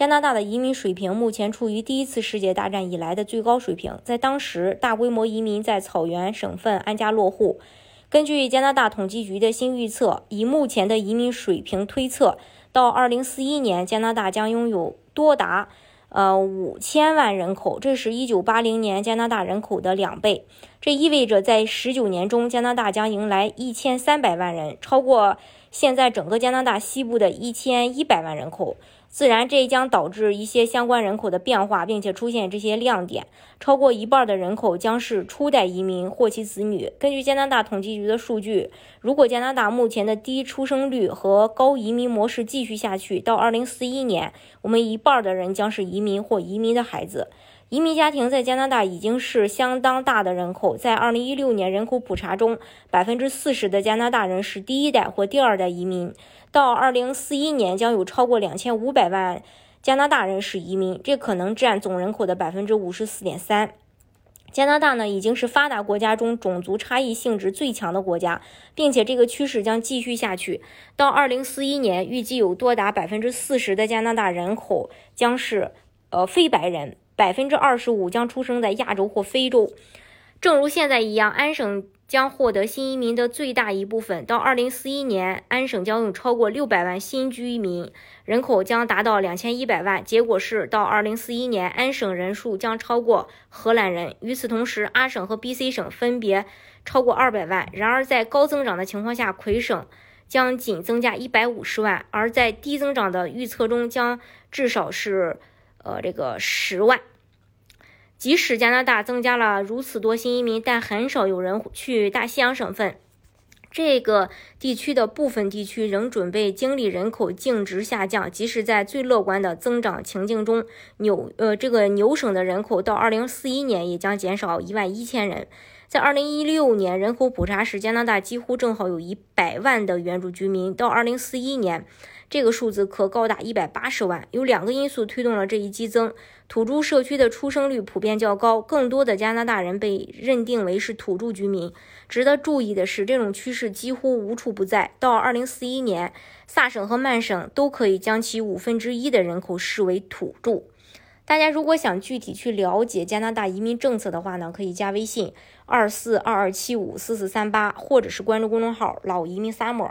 加拿大的移民水平目前处于第一次世界大战以来的最高水平，在当时，大规模移民在草原省份安家落户。根据加拿大统计局的新预测，以目前的移民水平推测，到2041年，加拿大将拥有多达呃五千万人口，这是一九八零年加拿大人口的两倍。这意味着在十九年中，加拿大将迎来一千三百万人，超过现在整个加拿大西部的一千一百万人口。自然，这将导致一些相关人口的变化，并且出现这些亮点。超过一半的人口将是初代移民或其子女。根据加拿大统计局的数据，如果加拿大目前的低出生率和高移民模式继续下去，到2041年，我们一半的人将是移民或移民的孩子。移民家庭在加拿大已经是相当大的人口。在2016年人口普查中，百分之四十的加拿大人是第一代或第二代移民。到2041年，将有超过2500万加拿大人是移民，这可能占总人口的百分之五十四点三。加拿大呢，已经是发达国家中种族差异性质最强的国家，并且这个趋势将继续下去。到2041年，预计有多达百分之四十的加拿大人口将是呃非白人。百分之二十五将出生在亚洲或非洲，正如现在一样，安省将获得新移民的最大一部分。到二零四一年，安省将有超过六百万新居民，人口将达到两千一百万。结果是，到二零四一年，安省人数将超过荷兰人。与此同时，阿省和 BC 省分别超过二百万。然而，在高增长的情况下，魁省将仅增加一百五十万，而在低增长的预测中，将至少是呃这个十万。即使加拿大增加了如此多新移民，但很少有人去大西洋省份。这个地区的部分地区仍准备经历人口净值下降。即使在最乐观的增长情境中，纽呃这个纽省的人口到二零四一年也将减少一万一千人。在二零一六年人口普查时，加拿大几乎正好有一百万的原住居民。到二零四一年。这个数字可高达一百八十万。有两个因素推动了这一激增：土著社区的出生率普遍较高，更多的加拿大人被认定为是土著居民。值得注意的是，这种趋势几乎无处不在。到二零四一年，萨省和曼省都可以将其五分之一的人口视为土著。大家如果想具体去了解加拿大移民政策的话呢，可以加微信二四二二七五四四三八，或者是关注公众号“老移民 summer”。